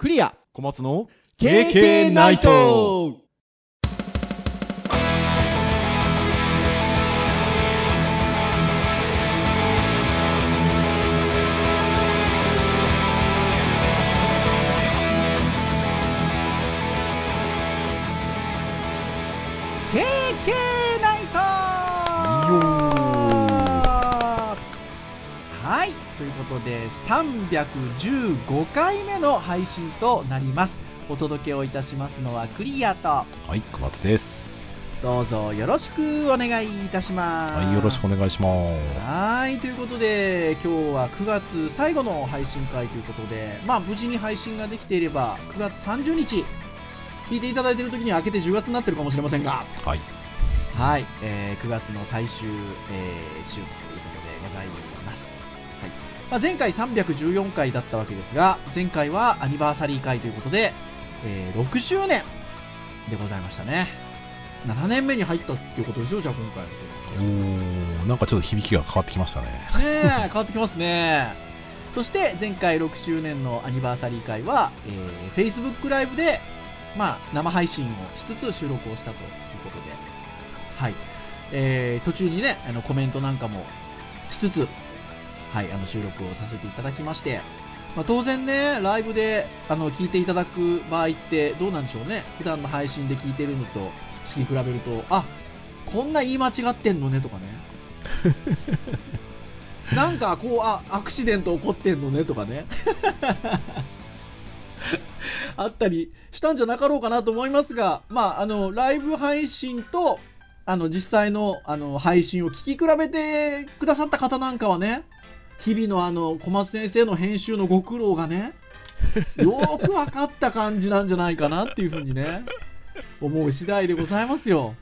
クリア。小松の KK ナイトことで315回目の配信となります。お届けをいたしますのはクリアと。はい小松です。どうぞよろしくお願いいたします。はいよろしくお願いします。はいということで今日は9月最後の配信会ということでまあ無事に配信ができていれば9月30日聞いていただいている時には明けて10月になってるかもしれませんが。はい。はい、えー9月の最終、えー週ということでございまあ、前回314回だったわけですが、前回はアニバーサリー回ということで、えー6周年でございましたね。7年目に入ったっていうことですよ、じゃあ今回おーなんかちょっと響きが変わってきましたねねえ、変わってきますね。そして前回6周年のアニバーサリー会は、えー Facebook ライブで、まあ、生配信をしつつ収録をしたということで、はい。えー途中にね、あのコメントなんかもしつつ、はい、あの収録をさせていただきまして、まあ、当然ね、ライブであの聞いていただく場合ってどうなんでしょうね。普段の配信で聞いてるのと聞き比べると、あ、こんな言い間違ってんのねとかね。なんかこう、あ、アクシデント起こってんのねとかね。あったりしたんじゃなかろうかなと思いますが、まあ、あの、ライブ配信と、あの、実際の、あの、配信を聞き比べてくださった方なんかはね、日々のあの、小松先生の編集のご苦労がね、よーく分かった感じなんじゃないかなっていうふうにね、思う次第でございますよ。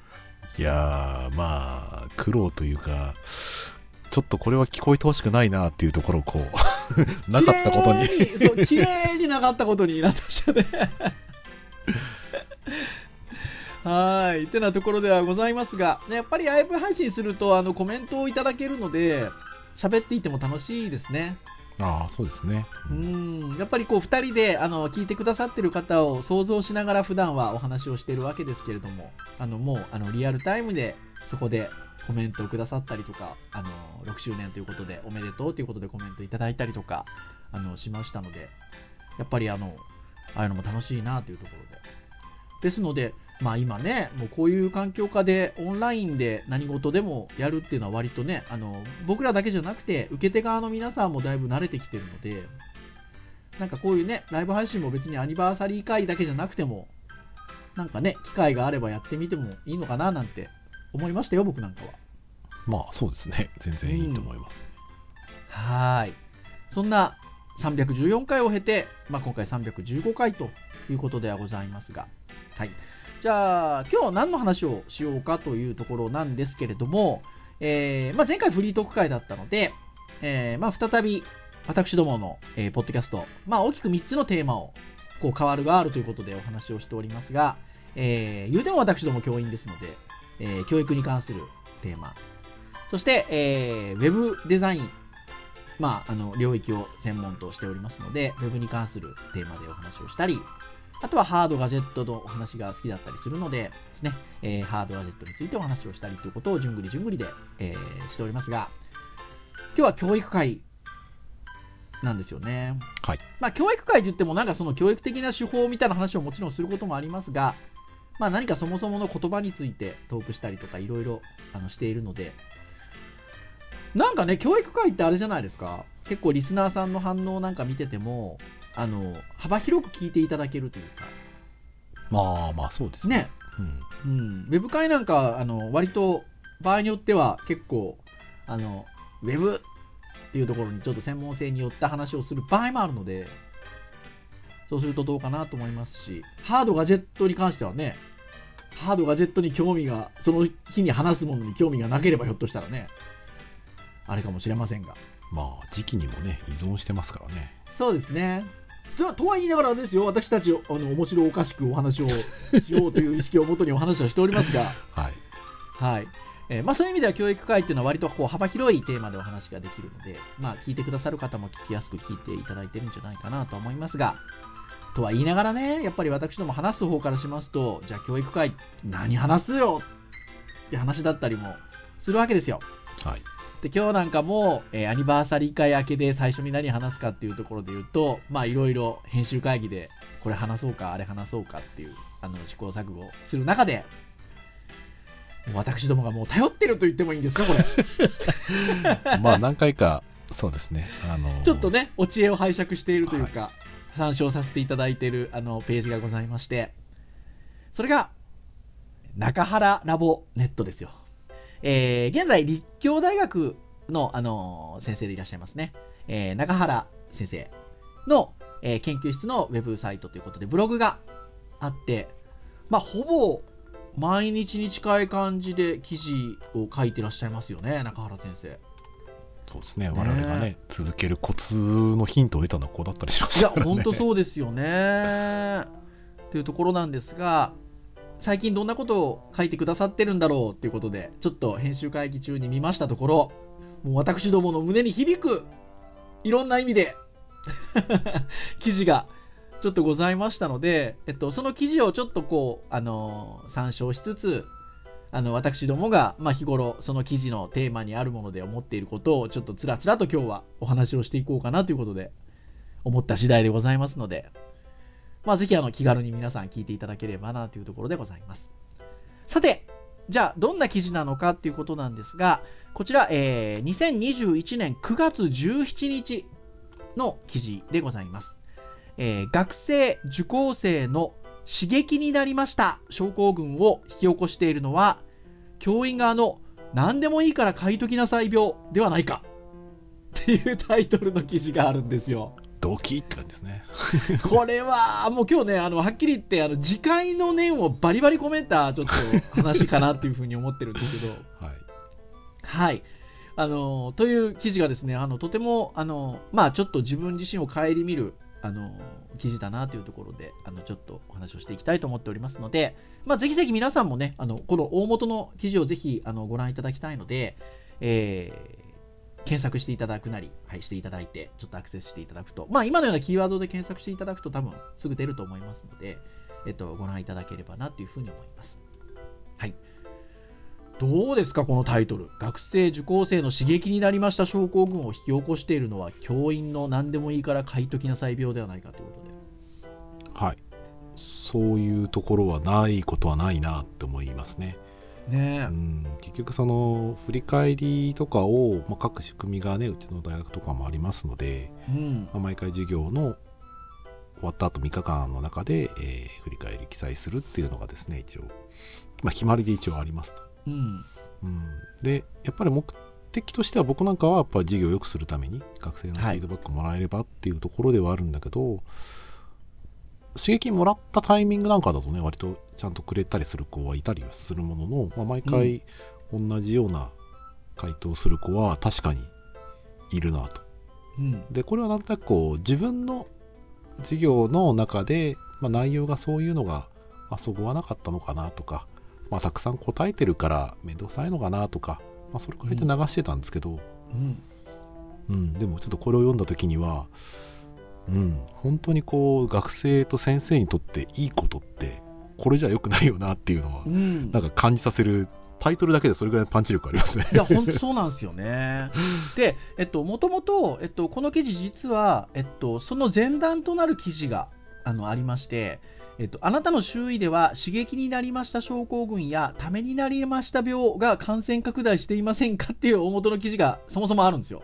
いやーまあ苦労というかちょっとこれは聞こえてほしくないなっていうところをこう なかったことに。そう綺麗になかったことになってましたね。はい。ってなところではございますがねやっぱりライブ配信するとあのコメントをいただけるので喋っていても楽しいですね。ああそうですね。ううん。んやっぱりこう2人であの聞いてくださってる方を想像しながら普段はお話をしているわけですけれどもあのもうあのリアルタイムでそこでコメントをくださったりとかあの6周年ということでおめでとうということでコメントいただいたりとかあのしましたのでやっぱりあのああいうのも楽しいなというところで。ですのでまあ今ねもうこういう環境下でオンラインで何事でもやるっていうのは割とねあの僕らだけじゃなくて受け手側の皆さんもだいぶ慣れてきてるのでなんかこういうねライブ配信も別にアニバーサリー会だけじゃなくてもなんかね機会があればやってみてもいいのかななんて思いましたよ僕なんかは。まあそうですね。全然いいと思います、はーい。そんな314回を経て、まあ、今回315回ということではございますが、はい、じゃあ今日何の話をしようかというところなんですけれども、えーまあ、前回フリートーク会だったので、えーまあ、再び私どもの、えーポッドキャスト、まあ、大きく3つのテーマをこう変わるがあるということでお話をしておりますが、えー言うても私ども教員ですので、えー教育に関するテーマ。そして、えーウェブデザインまあ、あの領域を専門としておりますので、ウェブに関するテーマでお話をしたり、あとはハードガジェットのお話が好きだったりするのでですね、えーハードガジェットについてお話をしたりということを順繰り順繰りで、えーしておりますが、今日は教育会なんですよね。はいまあ、教育会といっても、なんかその教育的な手法みたいな話をもちろんすることもありますが、まあ、何かそもそもの言葉についてトークしたりとかいろいろしているので、なんかね、教育会ってあれじゃないですか。結構リスナーさんの反応なんか見てても、あの、幅広く聞いていただけるというか、まあまあそうですね。ね、うん。うん、ウェブ会なんか、あの、割と場合によっては結構、あの、ウェブっていうところにちょっと専門性によった話をする場合もあるので、そうするとどうかなと思いますし、ハードガジェットに関してはね、ハードガジェットに興味が、その日に話すものに興味がなければひょっとしたらね、あれかもしれませんが。まあ時期にもね依存してますからね。そうですね。じゃあとは言いながらですよ、私たち、あの、面白おかしくお話をしようという意識をもとにお話をしておりますが、はいはい。えーまあ、そういう意味では教育会っていうのは割とこう幅広いテーマでお話ができるので、まあ、聞いてくださる方も聞きやすく聞いていただいてるんじゃないかなと思いますが、とは言いながらね、やっぱり私ども話す方からしますと、じゃあ教育会、何話すよって話だったりもするわけですよ。はい。で今日なんかも、えーアニバーサリー会明けで最初に何話すかっていうところで言うと、まあいろいろ編集会議でこれ話そうか、あれ話そうかっていうあの試行錯誤をする中で、もう私どもがもう頼ってると言ってもいいんですか、これ。まあ何回か、そうですね。あの、ちょっとね、お知恵を拝借しているというか、参照させていただいているあのページがございまして、それが、中原ラボネットですよ。えー現在、立教大学の、あの先生でいらっしゃいますね。えー中原先生の、えー研究室のウェブサイトということで、ブログがあって、まあ、ほぼ毎日に近い感じで記事を書いてらっしゃいますよね、中原先生。そうですね。我々がね、続けるコツのヒントを得たのはこうだったりしましいや。本当そうですよね。というところなんですが、最近どんなことを書いてくださってるんだろうっていうことで、ちょっと編集会議中に見ましたところ、もう私どもの胸に響く、いろんな意味で、記事がちょっとございましたので、えっと、その記事をちょっとこう、あの参照しつつ、あの私どもが、まあ、日頃その記事のテーマにあるもので思っていることをちょっとつらつらと今日はお話をしていこうかなということで思った次第でございますので、まあ、ぜひあの気軽に皆さん聞いていただければなというところでございます。さて、じゃあどんな記事なのかっていうことなんですが、こちら、えー2021年9月17日の記事でございます。えー学生、受講生の刺激になりました症候群を引き起こしているのは、教員側の何でもいいから書いときなさい病ではないかっていうタイトルの記事があるんですよ。ドキって感じですね。これはもう今日ね、あのはっきり言って、あの次回の念をバリバリ込めたちょっと話かなっていうふうに思ってるんですけど、はい。はい。あのという記事がですね、あのとてもあの、まあ、ちょっと自分自身を顧みるあの記事だなというところで、あのちょっとお話をしていきたいと思っておりますので、まあ、ぜひぜひ皆さんもね、あのこの大元の記事をぜひあのご覧いただきたいので、えー検索していただくなり、はい、していただいて、ちょっとアクセスしていただくと、まあ、今のようなキーワードで検索していただくと、多分すぐ出ると思いますので、えっと、ご覧いただければなというふうに思います。はい。どうですか、このタイトル。学生、受講生の刺激になりました症候群を引き起こしているのは、教員の何でもいいから書いときなさい病ではないかということで。はい。そういうところはないことはないなって思いますね。ねうん、結局その振り返りとかを、まあ、各仕組みがねうちの大学とかもありますので、え。うん。まあ、毎回授業の終わった後3日間の中で、えー振り返り記載するっていうのがですね一応、まあ、決まりで一応ありますと。うん。うん、でやっぱり目的としては僕なんかはやっぱり授業を良くするために学生のフィードバックをもらえればっていうところではあるんだけど、刺激もらったタイミングなんかだとね割とちゃんとくれたりする子はいたりはするものの、まあ、毎回同じような回答する子は確かにいるなと。うん。でこれはなんとなくこう自分の授業の中で、まあ、内容がそういうのが、まあ、そぐわなかったのかなとか、まあ、たくさん答えてるから面倒くさいのかなとか、まあ、それくらいで流してたんですけど、うん。うんでもちょっとこれを読んだ時には、うん、本当にこう学生と先生にとっていいことってこれじゃ良くないよなっていうのは、うん。なんか感じさせるタイトルだけでそれぐらいのパンチ力ありますね。いや、本当そうなんですよね。で、えっと、もともと、えっと、この記事、実は、えっと、その前段となる記事があのありまして、えっと、あなたの周囲では刺激になりました症候群やためになりました病が感染拡大していませんかっていう大元の記事がそもそもあるんですよ。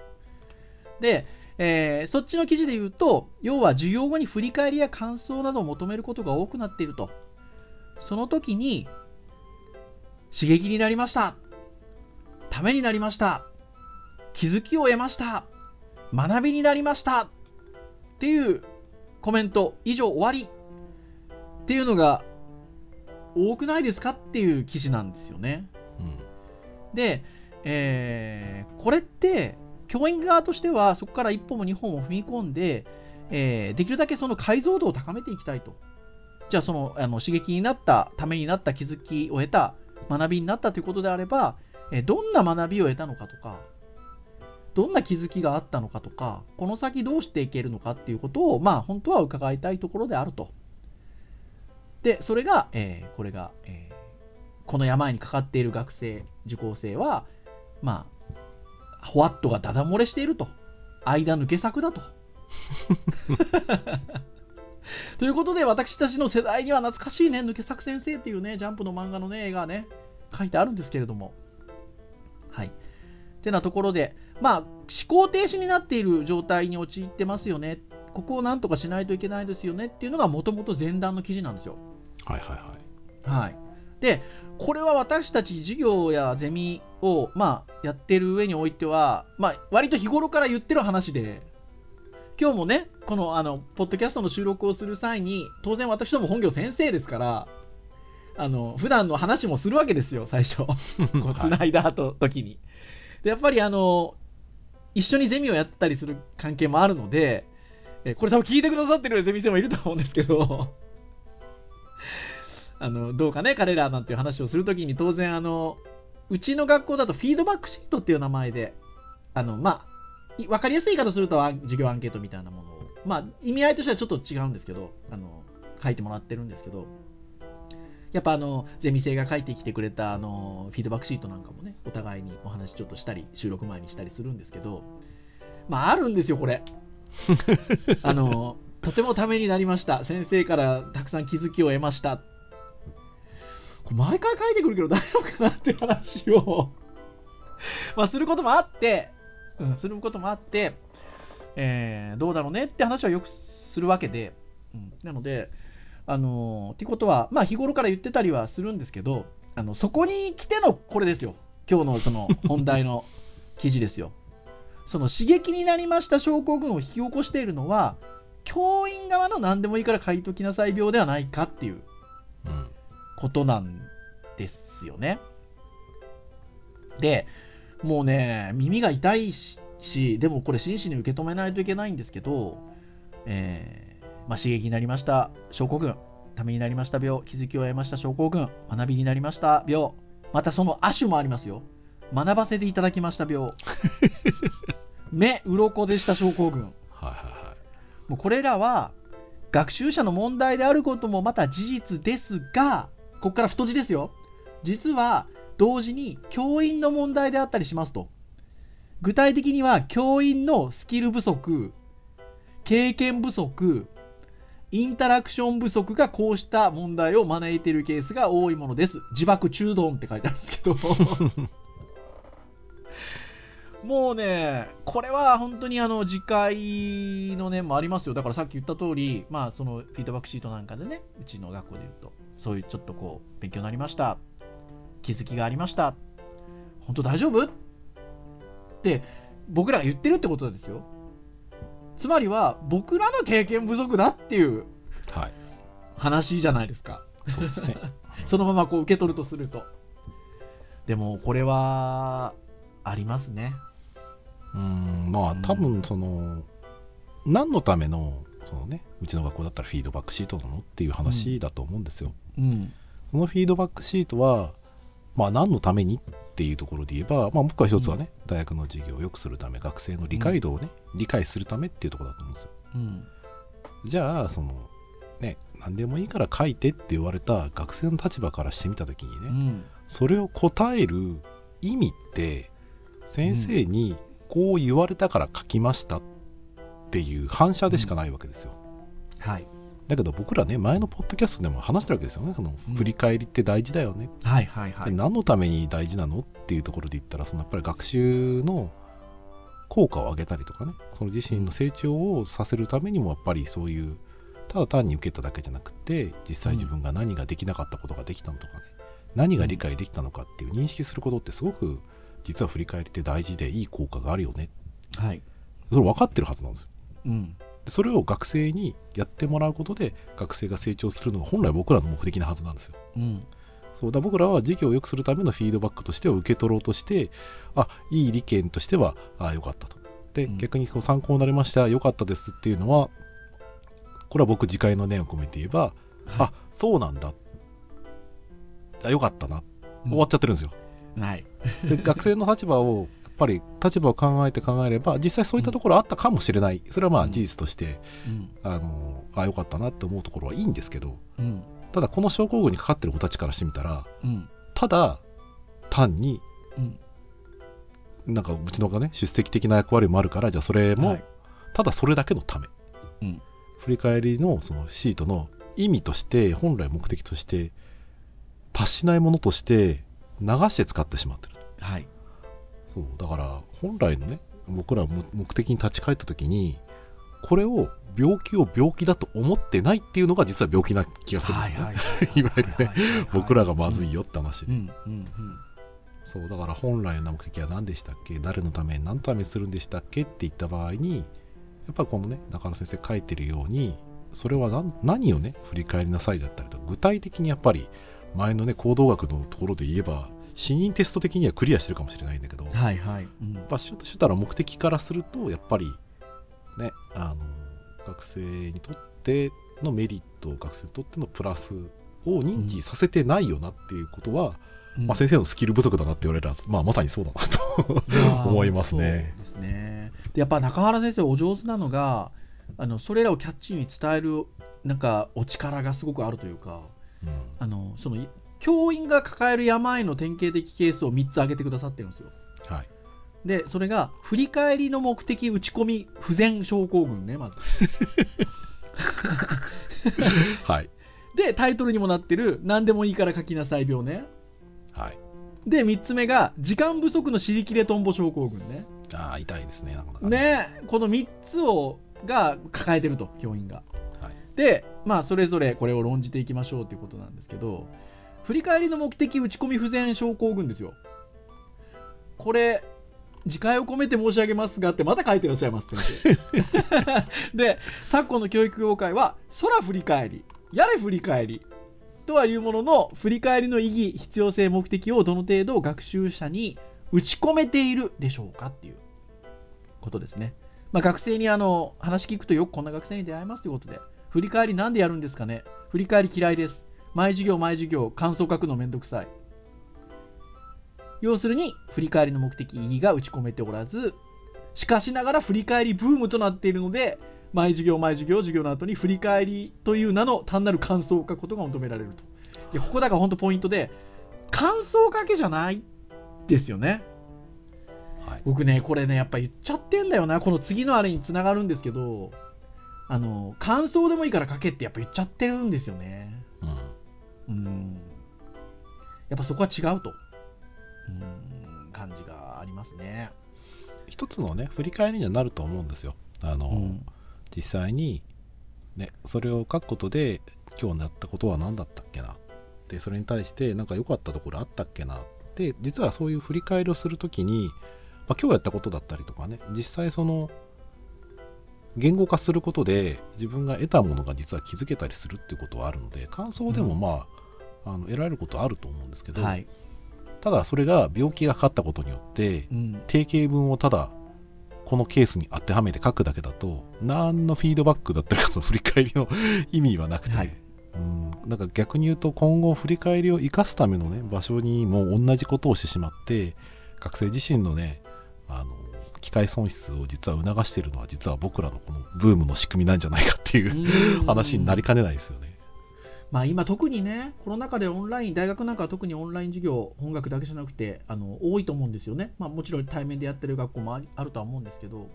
で、えーそっちの記事で言うと、要は授業後に振り返りや感想などを求めることが多くなっていると。その時に、刺激になりました。ためになりました。気づきを得ました。学びになりました。っていうコメント、以上終わり。っていうのが多くないですか？っていう記事なんですよね。うんで、えーこれって教員側としてはそこから一歩も二歩も踏み込んで、えーできるだけその解像度を高めていきたいと。じゃあそのあの刺激になった、ためになった、気づきを得た、学びになったということであれば、えーどんな学びを得たのかとか、どんな気づきがあったのかとか、この先どうしていけるのかっていうことを、まあ、本当は伺いたいところであると。で、それが、えーこれが、えーこの病にかかっている学生、受講生は、まあ、ホワットがダダ漏れしていると。間抜け作だと。ということで、私たちの世代には懐かしいね、抜け作先生っていうね、ジャンプの漫画のね、絵がね、書いてあるんですけれども。はい。てなところで、まあ、思考停止になっている状態に陥ってますよね。ここをなんとかしないといけないですよねっていうのがもともと前段の記事なんですよ。はいはいはいはい。で、これは私たち授業やゼミを、まあ、やってる上においては、まあ、割と日頃から言ってる話で、今日もね、この、あの、ポッドキャストの収録をする際に、当然私ども本業先生ですから、あの、普段の話もするわけですよ、最初。こう、繋いだ後、時に。で、やっぱりあの、一緒にゼミをやったりする関係もあるので、えこれ多分聞いてくださってるゼミ生もいると思うんですけど、あの、どうかね、彼らなんていう話をするときに、当然、あの、うちの学校だとフィードバックシートっていう名前で、あの、まあ、いわかりやすい言い方すると、授業アンケートみたいなものを、まあ、意味合いとしてはちょっと違うんですけど、あの、書いてもらってるんですけど、やっぱあの、ゼミ生が書いてきてくれた、あの、フィードバックシートなんかもね、お互いにお話ちょっとしたり、収録前にしたりするんですけど、まあ、あるんですよ、これ。あの、とてもためになりました。先生からたくさん気づきを得ました。これ毎回書いてくるけど大丈夫かなっていう話を まあ、することもあって、うん、することもあって、えーどうだろうねって話はよくするわけで、うん、なので、あのーってことは、まあ、日頃から言ってたりはするんですけど、あのそこに来てのこれですよ。今日のその 本題の記事ですよ。その刺激になりました症候群を引き起こしているのは、教員側の何でもいいから書いときなさい病ではないかっていううんことなんですよね。で、もうね、耳が痛いし、しでもこれ真摯に受け止めないといけないんですけど、えーまあ、刺激になりました症候群、ためになりました病、気づきを得ました症候群、学びになりました病、またその亜種もありますよ。学ばせていただきました病。目、鱗でした症候群。はいはいはいもうこれらは学習者の問題であることもまた事実ですが、ここから太字ですよ。実は同時に教員の問題であったりしますと。具体的には教員のスキル不足、経験不足、インタラクション不足がこうした問題を招いているケースが多いものです。自爆中丼って書いてあるんですけど。もうね、これは本当にあの次回の念もありますよ。だからさっき言った通り、まあそのフィードバックシートなんかでね、うちの学校で言うと、そういうちょっとこう、勉強になりました。気づきがありました。本当大丈夫？って僕らが言ってるってことですよ。つまりは僕らの経験不足だっていうはい話じゃないですか。そうですね そのままこう受け取るとすると。でもこれはありますね。うんまあ多分その何のためのそのねうちの学校だったらフィードバックシートなのっていう話だと思うんですよ、うん。そのフィードバックシートはまあ何のためにっていうところで言えば、まあ、僕は一つはね、大学の授業を良くするため学生の理解度をね、理解するためっていうところだと思うんですようん。じゃあそのね何でもいいから書いてって言われた学生の立場からしてみた時にね、うん。それを答える意味って先生にこう言われたから書きましたっていう反射でしかないわけですよ、はい。だけど僕らね前のポッドキャストでも話してるわけですよね。そのうん振り返りって大事だよね、はいはいはい。で何のために大事なのっていうところで言ったらそのやっぱり学習の効果を上げたりとかね。その自身の成長をさせるためにもやっぱりそういうただ単に受けただけじゃなくて実際自分が何ができなかったことができたのとかね、何が理解できたのかっていう認識することってすごく実は振り返りって大事でいい効果があるよね。はい。それ分かってるはずなんですよ。うん。でそれを学生にやってもらうことで学生が成長するのが本来僕らの目的なはずなんですよ。うん。そう。だ僕らは授業を良くするためのフィードバックとしては受け取ろうとしてあいい利権としてはあ良かったと。で、うん。逆にこう参考になりました良かったですっていうのはこれは僕自戒の念を込めて言えば、あそうなんだ。あ良かったな。終わっちゃってるんですよ、はい。で学生の立場をやっぱり立場を考えて考えれば実際そういったところあったかもしれない、それはまあ事実として、うん。あのあよかったなって思うところはいいんですけど。うん。ただこの症候群にかかってる子たちからしてみたらうん。ただ単にうん。なんかうちのがね出席的な役割もあるからじゃあそれも、はい。ただそれだけのため、うん。振り返りのそのシートの意味として本来目的として達しないものとして流して使ってしまってるはい。そうだから本来のね僕らも目的に立ち返った時にこれを病気を病気だと思ってないっていうのが実は病気な気がするんですよね、はいい。わゆるね、僕らがまずいよよって話。で、うんうんそうだから本来の目的は何でしたっけ？誰のために何のためにするんでしたっけ？って言った場合にやっぱりこのね中野先生書いてるようにそれは何何をね振り返りなさいだったりと具体的にやっぱり前のね行動学のところで言えば死人テスト的にはクリアしてるかもしれないんだけど、うんはいはい。うん。やっぱシュシュタら目的からするとやっぱりねあの学生にとってのメリット学生にとってのプラスを認知させてないよなっていうことは、うん。まあ、先生のスキル不足だなって言われたら、まあ、まさにそうだなと 思いますね。ですね。でやっぱ中原先生お上手なのがあのそれらをキャッチーに伝えるなんかお力がすごくあるというかうん。あのその教員が抱える病の典型的ケースを3つ挙げてくださってるんですよ。はい。でそれが振り返りの目的打ち込み不全症候群ねまず。はい。でタイトルにもなってる何でもいいから書きなさい病ね。はい。で3つ目が時間不足の尻切れトンボ症候群ね。ああ痛いですねなかなか。ねこの3つをが抱えてると教員が。はい。でまあそれぞれこれを論じていきましょうということなんですけど振り返りの目的打ち込み不全症候群ですよ。これ自戒を込めて申し上げますがってまた書いてらっしゃいます先生。で昨今の教育業界は空振り返りやれ振り返りとはいうものの振り返りの意義必要性目的をどの程度学習者に打ち込めているでしょうかっていうことですね、まあ、学生にあの話聞くとよくこんな学生に出会いますということで振り返りなんでやるんですかね。振り返り嫌いです。毎授業毎授業感想書くのめんどくさい。要するに振り返りの目的意義が打ち込めておらずしかしながら振り返りブームとなっているので毎授業毎授業授業の後に振り返りという名の単なる感想を書くことが求められると。でここだから本当ポイントで感想書けじゃないですよね。はい。僕ねこれねやっぱ言っちゃってんだよな。この次のあれにつながるんですけどあの感想でもいいから書けってやっぱ言っちゃってるんですよね。うんうん。やっぱそこは違うと。うん。感じがありますね。一つのね振り返りにはなると思うんですよ。あの、うん。実際に、ね、それを書くことで今日やったことは何だったっけな。でそれに対して何か良かったところあったっけな。で実はそういう振り返りをするときに、まあ、今日やったことだったりとかね実際その言語化することで自分が得たものが実は気づけたりするっていうことはあるので感想でもまあ,、あの得られることはあると思うんですけど、はい、ただそれが病気がかかったことによってうん、定型文をただこのケースに当てはめて書くだけだと何のフィードバックだったりかその振り返りの意味はなくて、はい。うん。なんか逆に言うと今後振り返りを生かすためのね場所にも同じことをしてしまって学生自身のねあの機会損失を実は促しているのは実は僕らのこのブームの仕組みなんじゃないかっていう話になりかねないですよね。まあ今特にねコロナ禍でオンライン大学なんかは特にオンライン授業本学だけじゃなくてあの多いと思うんですよね、まあ、もちろん対面でやってる学校もああるとは思うんですけど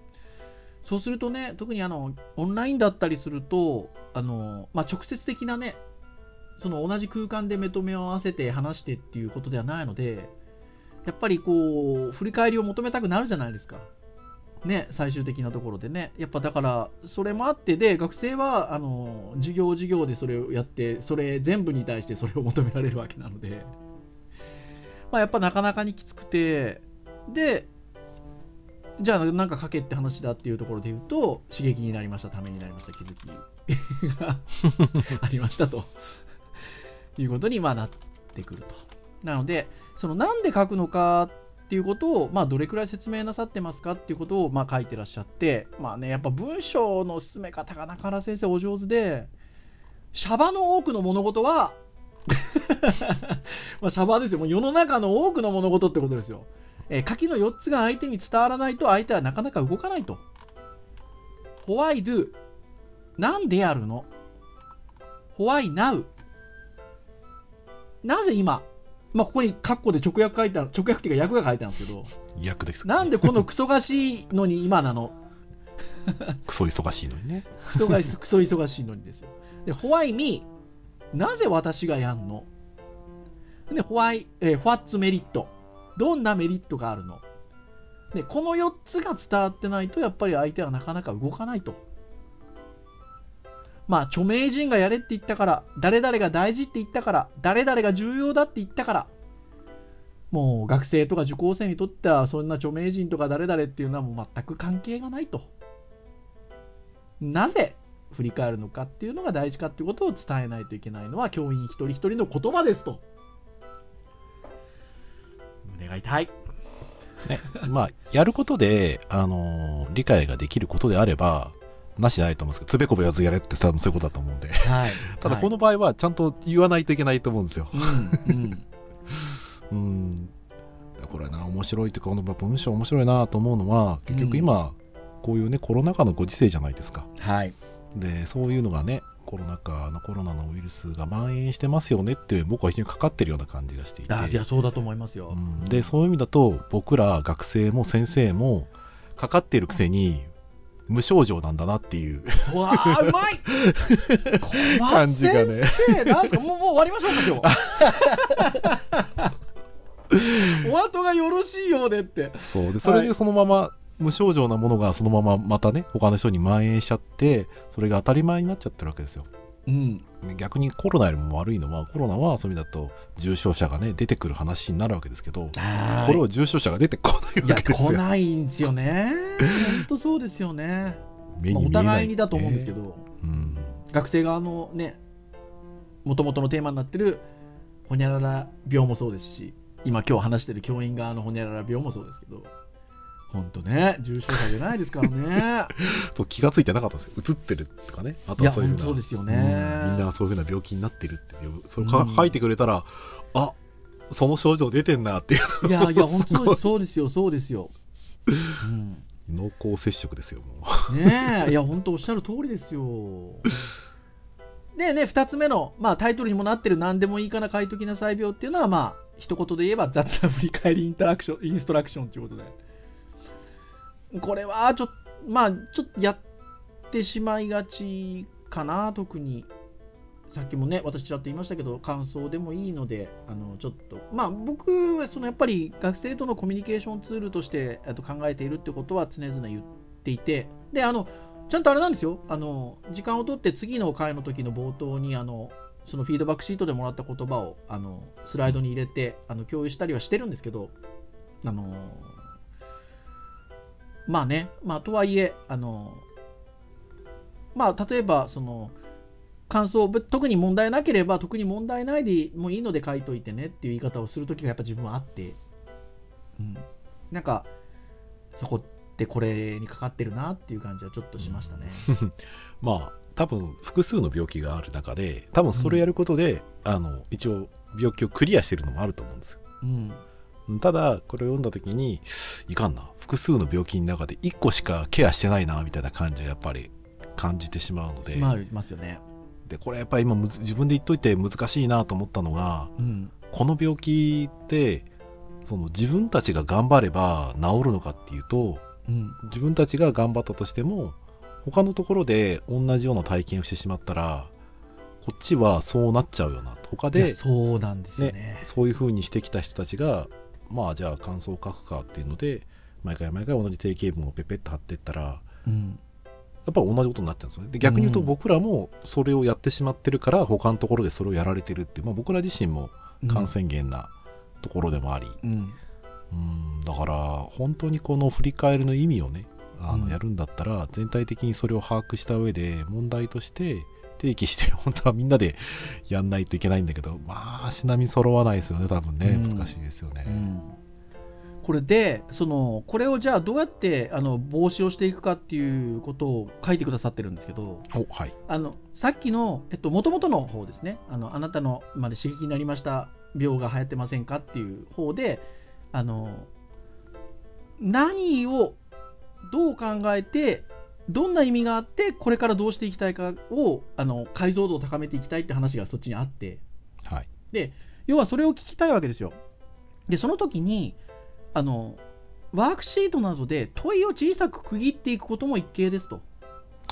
そうするとね特にあのオンラインだったりするとあの、まあ、直接的なねその同じ空間で目と目を合わせて話してっていうことではないのでやっぱりこう振り返りを求めたくなるじゃないですか。ね、最終的なところでね、やっぱだから、それもあってで、学生はあの授業、授業でそれをやって、それ全部に対してそれを求められるわけなので、まあ、やっぱなかなかにきつくて、で、じゃあ、なんか書けって話だっていうところで言うと、刺激になりました、ためになりました、気づきが。ありましたと。いうことにまあなってくると。なので、そのなんで書くのかっていうことを、まあ、どれくらい説明なさってますかっていうことを、まあ、書いてらっしゃって、まあね、やっぱ文章の進め方が中原先生お上手で、シャバの多くの物事は、まあシャバですよ。もう世の中の多くの物事ってことですよ。えー下記の4つが相手に伝わらないと相手はなかなか動かないと。Why do? なんでやるの ?Why now? なぜ今まあ、ここにカッコで直訳書いてある、直訳っていうか訳が書いてあるんですけど、役ですなんでこのクソがしいのに今なの？クソ忙しいのにね。クソがクソ忙しいのにですよ。で、Why me? なぜ私がやんの？で、Why、えー What's merit? どんなメリットがあるの？で、この4つが伝わってないと、やっぱり相手はなかなか動かないと。まあ、著名人がやれって言ったから、誰々が大事って言ったから、誰々が重要だって言ったから、もう学生とか受講生にとっては、そんな著名人とか誰々っていうのはもう全く関係がないと。なぜ振り返るのかっていうのが大事かっていうことを伝えないといけないのは教員一人一人の言葉ですと。胸が痛い。ね、まあ、やることで、あのー理解ができることであれば、なしじゃないと思うんですけど、つべこべ言わずやれって多分そういうことだと思うんで。はい。ただ、この場合はちゃんと言わないといけないと思うんですよ。うん、うん。うん。これな、面白いというか、この文章面白いなと思うのは、結局今、こういうね、コロナ禍のご時世じゃないですか。はい。で、そういうのがね、コロナ禍のコロナのウイルスが蔓延してますよねっていう、僕は非常にかかってるような感じがしていて。あいや、そうだと思いますよう。んでそういう意味だと僕ら学生も先生もかかっているくせに無症状なんだなっていう。うわあ、うまい！感じがね。なんか？もう、もう終わりましょうか、今日。お後がよろしいようでって。そう。でそれでそのまま無症状なものがそのまままたね他の人に蔓延しちゃってそれが当たり前になっちゃってるわけですようん。ね逆にコロナよりも悪いのはコロナはそういう意味だと重症者がね出てくる話になるわけですけどあこれは重症者が出てこないわけですよないんですよね。本当そうですよね。まあ、お互いにだと思うんですけど、うん学生側のね、もともとのテーマになってるほにゃらら病もそうですし、今今日話してる教員側のほにゃらら病もそうですけど、本当ね、重症者じゃないですからね。と気がついてなかったんですよ映ってるとかねあとはそういうふうなそうですようんね。みんながそういうふうな病気になってるっていうそれか、うん書いてくれたらあその症状出てんなっていういやいや、本当そうですよ、そうですよ。うん濃厚接触ですよもねえ、いや、本当おっしゃる通りですよ。でね、2つ目の、まあ、タイトルにもなってる何でもいいから書いときなさい病っていうのは、まあ、一言で言えば雑な振り返りインタラクション、インストラクションということで。これは、ちょっと、まあ、ちょっとやってしまいがちかな、特に。さっきもね、私ちらっと言いましたけど、感想でもいいので、あのちょっと、まあ、僕はそのやっぱり学生とのコミュニケーションツールとしてと考えているってことは常々言っていて、で、あの、ちゃんとあれなんですよ、あの、時間を取って次の回の時の冒頭に、あの、そのフィードバックシートでもらった言葉をあのスライドに入れてあの共有したりはしてるんですけど、あのまあね、まあとはいえ、あのまあ例えばその感想ぶ特に問題なければ特に問題ないでもういいので書いといてねっていう言い方をするときがやっぱ自分はあって、うん、なんかそこってこれにかかってるなっていう感じはちょっとしましたね。まあ多分複数の病気がある中で多分それやることで、あの一応病気をクリアしてるのもあると思うんですよ。うん。ただこれを読んだ時にいかんな複数の病気の中で1個しかケアしてないなみたいな感じがやっぱり感じてしまうのでしまいますよね。でこれやっぱり今自分で言っといて難しいなと思ったのがうんこの病気ってその自分たちが頑張れば治るのかっていうとうん自分たちが頑張ったとしても他のところで同じような体験をしてしまったらこっちはそうなっちゃうよな他でそうなんですよね。そういう風にしてきた人たちがまあじゃあ感想を書くかっていうので毎回毎回同じ定型文をペペッと貼っていったらうん。やっぱ同じことになっちゃうんですよね。で逆に言うとうん。僕らもそれをやってしまってるから他のところでそれをやられてるっていう、まあ、僕ら自身も感染源なところでもあり、うん。うん。だから本当にこの振り返りの意味をねあのうん。やるんだったら全体的にそれを把握した上で問題として提起して 本当はみんなでやんないといけないんだけどまあ足並み揃わないですよね多分ね。うん。難しいですよね、うんこれでそのこれをじゃあどうやってあの防止をしていくかっていうことを書いてくださってるんですけどおはい。あのさっきのもともとの方ですね。あのあなたのまで刺激になりました病が流行ってませんかっていう方であの何をどう考えてどんな意味があってこれからどうしていきたいかをあの解像度を高めていきたいって話がそっちにあって。はい。で要はそれを聞きたいわけですよ。でその時にあのワークシートなどで問いを小さく区切っていくことも一形ですと。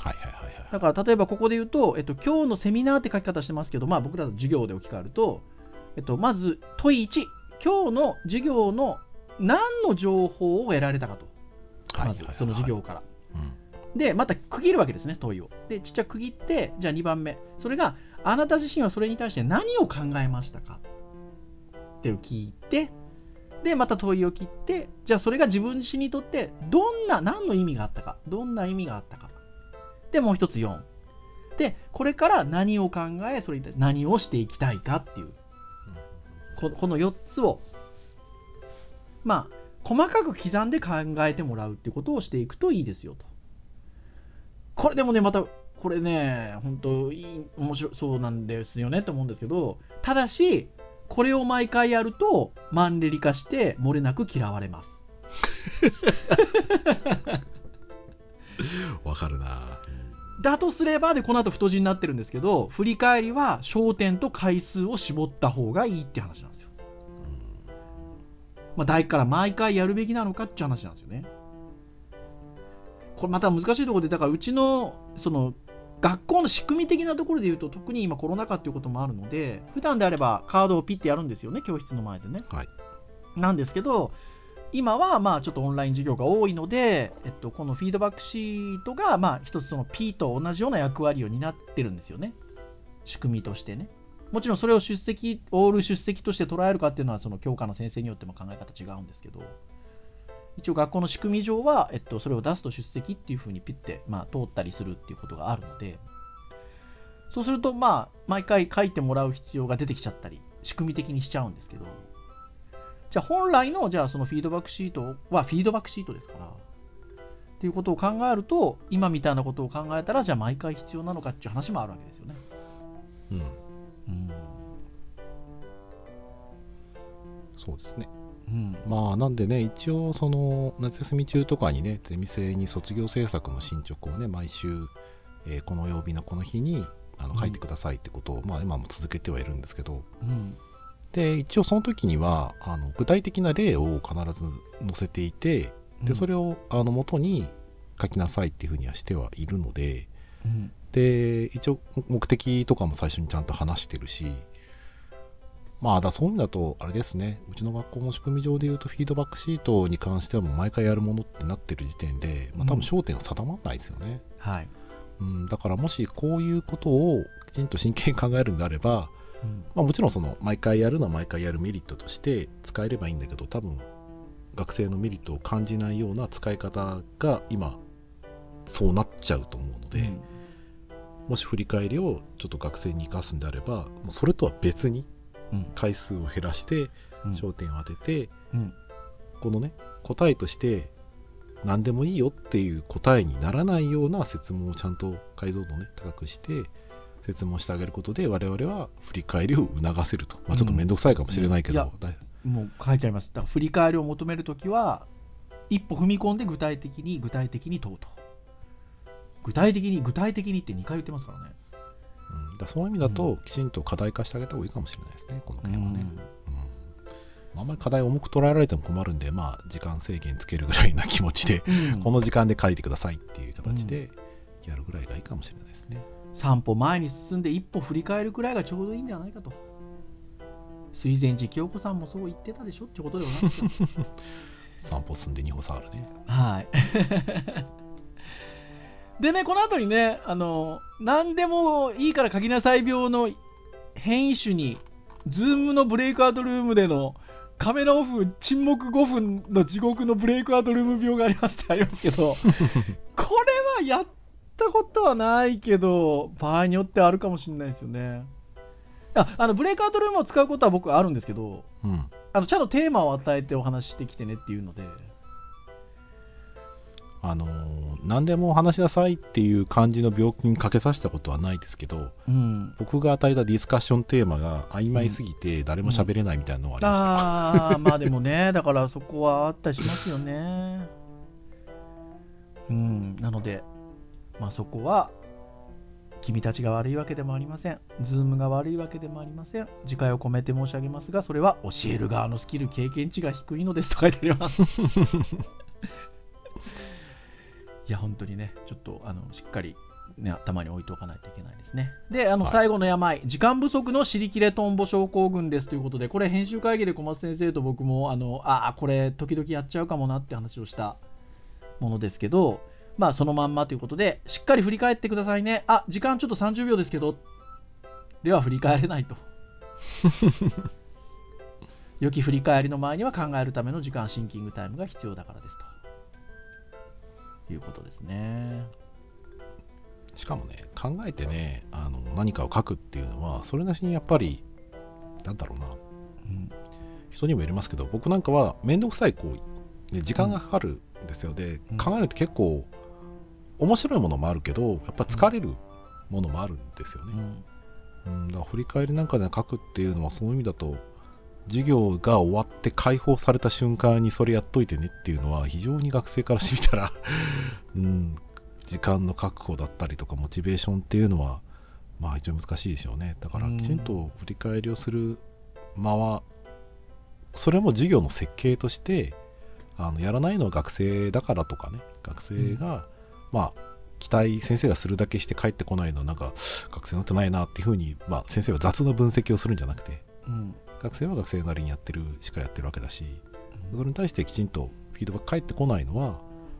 はいはいはいはい。だから例えばここで言うと、えっと、今日のセミナーって書き方してますけど、まあ、僕らの授業で置き換えると、えっと、まず問い1今日の授業の何の情報を得られたかと。まずその授業から。うん。で、また区切るわけですね、問いを。で、ちっちゃく区切って、じゃあ2番目。それが、あなた自身はそれに対して何を考えましたか？って聞いて、で、また問いを切って、じゃあそれが自分自身にとって、どんな、何の意味があったか、どんな意味があったか。で、もう一つ4。で、これから何を考え、それに何をしていきたいかっていう、ここの4つを、まあ、細かく刻んで考えてもらうっていうことをしていくといいですよと。これでもね、また、これね、本当いい、面白そうなんですよねって思うんですけど、ただし、これを毎回やると、マンネリ化して、漏れなく嫌われます。わかるなだとすれば、で、この後太字になってるんですけど、振り返りは焦点と回数を絞った方がいいって話なんですよ。まあ、大から毎回やるべきなのかって話なんですよね。これまた難しいところで、だからうちの、その、学校の仕組み的なところで言うと、特に今コロナ禍っていうこともあるので、普段であればカードをピッてやるんですよね、教室の前でね。はいなんですけど、今はまあちょっとオンライン授業が多いので、えっと、このフィードバックシートがまあ一つその P と同じような役割を担ってるんですよね。仕組みとしてね。もちろんそれを出席、オール出席として捉えるかっていうのはその教科の先生によっても考え方違うんですけど、一応学校の仕組み上は、えっと、それを出すと出席っていうふうにピッて、まあ、通ったりするっていうことがあるので、そうするとまあ毎回書いてもらう必要が出てきちゃったり、仕組み的にしちゃうんですけど、じゃあ本来のじゃあそのフィードバックシートはフィードバックシートですから、っていうことを考えると、今みたいなことを考えたら、じゃあ毎回必要なのかっていう話もあるわけですよね。うんうん。そうですねうん。まあなんでね一応その夏休み中とかにねゼミ生に卒業制作の進捗をね毎週、えーこの曜日のこの日にあのうん書いてくださいってことを、まあ今も続けてはいるんですけどうん。で一応その時にはあの具体的な例を必ず載せていてでそれをあの元に書きなさいっていうふうにはしてはいるのでうん。で一応目的とかも最初にちゃんと話してるしまあだそういう意味だとあれですねうちの学校の仕組み上でいうとフィードバックシートに関してはもう毎回やるものってなってる時点で、まあ、多分焦点は定まらないですよね、はい。うん、だからもしこういうことをきちんと真剣に考えるんであれば、うん。まあ、もちろんその毎回やるのは毎回やるメリットとして使えればいいんだけど多分学生のメリットを感じないような使い方が今そうなっちゃうと思うので、もし振り返りをちょっと学生に生かすんであればもうそれとは別にうん。回数を減らしてうん。焦点を当てて、うん。このね答えとして何でもいいよっていう答えにならないような説問をちゃんと解像度をね高くして説問してあげることで我々は振り返りを促せると、まあ、ちょっと面倒くさいかもしれないけど、うんもう書いてあります。だから振り返りを求めるときは、一歩踏み込んで具体的に具体的に問うと。具体的に具体的にって2回言ってますからね。うん、だそういう意味だときちんと課題化してあげた方がいいかもしれないですねこの件はね、うんあんまり課題重く捉えられても困るんでまあ時間制限つけるぐらいな気持ちでうん この時間で書いてくださいっていう形でやるぐらいがいいかもしれないですね。3歩前に進んで一歩振り返るくらいがちょうどいいんじゃないかと。水前寺清子さんもそう言ってたでしょってことでございますよ。3歩進んで2歩下がるね。はい。でね、この後にね、あの、何でもいいから書きなさい病の変異種に、ズームのブレイクアウトルームでのカメラオフ沈黙5分の地獄のブレイクアウトルーム病がありますってありますけど、これはやったことはないけど、場合によってはあるかもしれないですよね。ああのブレイクアウトルームを使うことは僕はあるんですけど、うん。あのちゃんとテーマを与えてお話ししてきてねっていうので、あのー何でも話しなさいっていう感じの病気にかけさせたことはないですけど、うん、僕が与えたディスカッションテーマが曖昧すぎて誰も喋れないみたいなのはありましたよ、ああまあでもねだからそこはあったりしますよね。うん。なのでまあそこは君たちが悪いわけでもありません。ズームが悪いわけでもありません。次回を込めて申し上げますがそれは教える側のスキル経験値が低いのですと書いてありますいや本当にねちょっとあのしっかりね、頭に置いておかないといけないですね。で、あの、はい最後の病、時間不足の尻切れトンボ症候群ですということで、これ編集会議で小松先生と僕も、あの、ああ、これ時々やっちゃうかもなって話をしたものですけど、まあそのまんまということで、しっかり振り返ってくださいね。あ、時間ちょっと30秒ですけど、では振り返れないと。良き振り返りの前には考えるための時間シンキングタイムが必要だからですと。いうことですね。しかもね考えてねあの何かを書くっていうのはそれなしにやっぱりなんだろうな。うん。人にもよりますけど僕なんかは面倒くさい行為で時間がかかるんですよ、でうん。考えるって結構面白いものもあるけどやっぱ疲れるものもあるんですよね、うん。うん、だから振り返りなんかで書くっていうのはそういう意味だと授業が終わって解放された瞬間にそれやっといてねっていうのは非常に学生からしてみたら、うん、時間の確保だったりとかモチベーションっていうのはまあ非常に難しいでしょうね。だからうん。きちんと振り返りをする間はそれも授業の設計としてあのやらないのは学生だからとかね。学生が、まあ期待先生がするだけして帰ってこないのはなんか学生になってないなっていうふうに、まあ、先生は雑な分析をするんじゃなくて。うん学生は学生なりにやってるしっかりやってるわけだしそれに対してきちんとフィードバック返ってこないのは、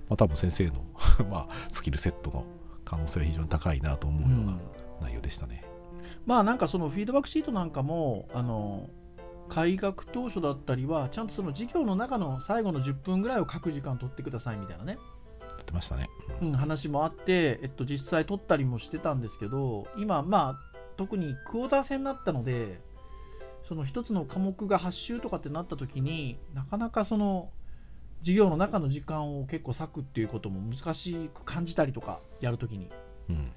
まあ、多分先生の まあスキルセットの可能性は非常に高いなと思うような内容でしたね。まあなんかそのフィードバックシートなんかもあの開学当初だったりはちゃんとその授業の中の最後の10分ぐらいを書く時間取ってくださいみたいなね、やってましたね。うん、話もあって、えっと、実際取ったりもしてたんですけど今まあ特にクォーター制になったのでその一つの科目が8週とかってなった時になかなかその授業の中の時間を結構割くっていうことも難しく感じたりとかやるときにうん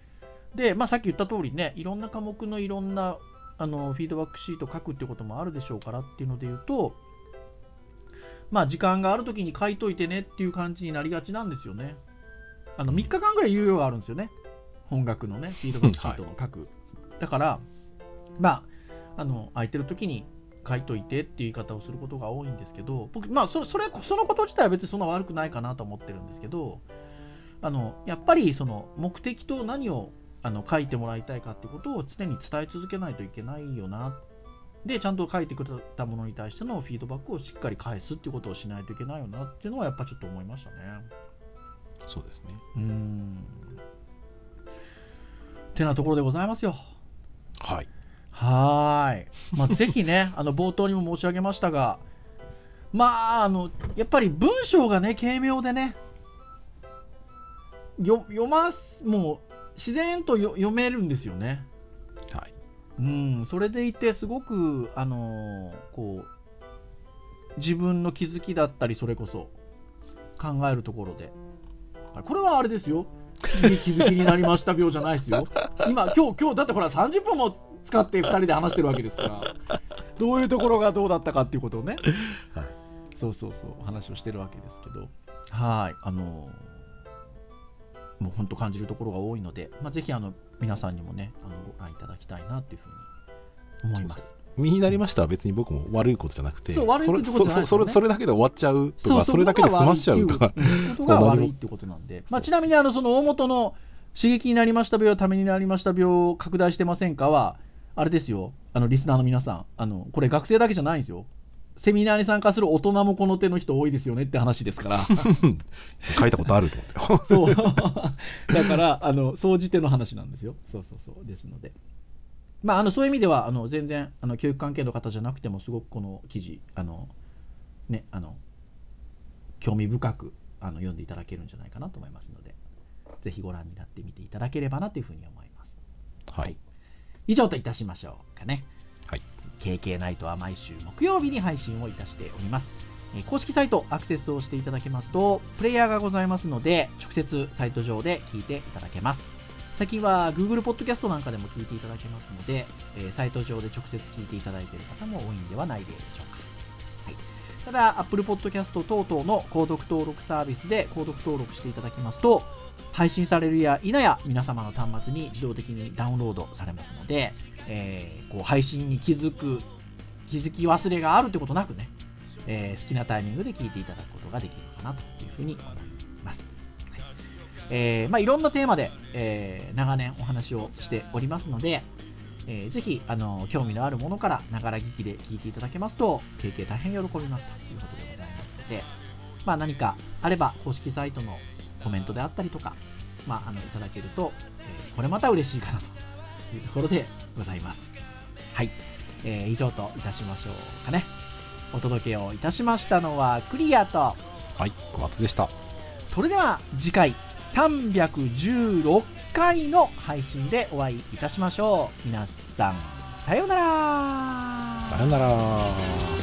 で、まあ、さっき言った通りね、いろんな科目のいろんなあのフィードバックシート書くっていうこともあるでしょうからっていうので言うと、まあ、時間があるときに書いといてねっていう感じになりがちなんですよね。あの3日間ぐらい猶予があるんですよね。本学のね、フィードバックシートの書く。だから、まあ、あの空いてるときに書いといてっていう言い方をすることが多いんですけど、僕、まあ、それそれそのこと自体は別にそんな悪くないかなと思ってるんですけど、あのやっぱりその目的と何をあの書いてもらいたいかっていうことを常に伝え続けないといけないよな。で、ちゃんと書いてくれたものに対してのフィードバックをしっかり返すっていうことをしないといけないよなっていうのはやっぱちょっと思いましたね。そうですね。うーん。てなところでございますよ。はい。はーい。まあ、ぜひね、あの冒頭にも申し上げましたが、まあ、あの、やっぱり文章がね、軽妙でね、よ読ます、もう自然とよ読めるんですよね。はい。うん、それでいて、すごく、あのーこう、自分の気づきだったり、それこそ、考えるところで。あこれはあれですよ。いい気づきになりました病じゃないですよ。今、今日、今日、だってほら、30分も使って2人で話してるわけですから、どういうところがどうだったかっていうことをね、はい。そうそうそう、話をしてるわけですけど、はい、あのーもう本当感じるところが多いので、まあ、ぜひあの皆さんにもね、あのご覧いただきたいなというふうに思います。身になりましたは別に僕も悪いことじゃなくて、それそそれだけで終わっちゃうとか、それだけで済ましちゃうとか、ことが悪いってことなんで、まあ、ちなみにあのその大元の刺激になりました病、ためになりました病を拡大してませんかは、あれですよ、あのリスナーの皆さん、あのこれ学生だけじゃないんですよ。セミナーに参加する大人もこの手の人多いですよねって話ですから。書いたことあると思って。そう。だから、あの、総じての話なんですよ。そうそうそう。ですので。まあ、あの、そういう意味では、あの、全然、あの、教育関係の方じゃなくても、すごくこの記事、あの、ね、あの、興味深く、あの、読んでいただけるんじゃないかなと思いますので、ぜひご覧になってみていただければなというふうに思います。はい。以上といたしましょうかね。はい。KK ナイトは毎週木曜日に配信をいたしております。え公式サイトアクセスをしていただけますと、プレイヤーがございますので、直接サイト上で聞いていただけます。最近は Google Podcast なんかでも聞いていただけますので、えーサイト上で直接聞いていただいている方も多いんではないでしょうか。はい、ただ、Apple Podcast 等々の購読登録サービスで購読登録していただきますと、配信されるや否や皆様の端末に自動的にダウンロードされますので、えーこう配信に気づく、気づき忘れがあるってことなくね、えー好きなタイミングで聞いていただくことができるかなというふうに思います。はいえーまあ、いろんなテーマで、え長年お話をしておりますので、えーぜひあの興味のあるものからながら聞きで聞いていただけますと、経験大変喜びますということでございますので、まあ、何かあれば公式サイトのコメントであったりとか、まあ、あのいただけると、えーこれまた嬉しいかなというところでございます。はい、えー以上といたしましょうかね。お届けをいたしましたのはクリアと、はい小松でしたそれでは次回316回の配信でお会いいたしましょう。皆さん、さようなら。さよなら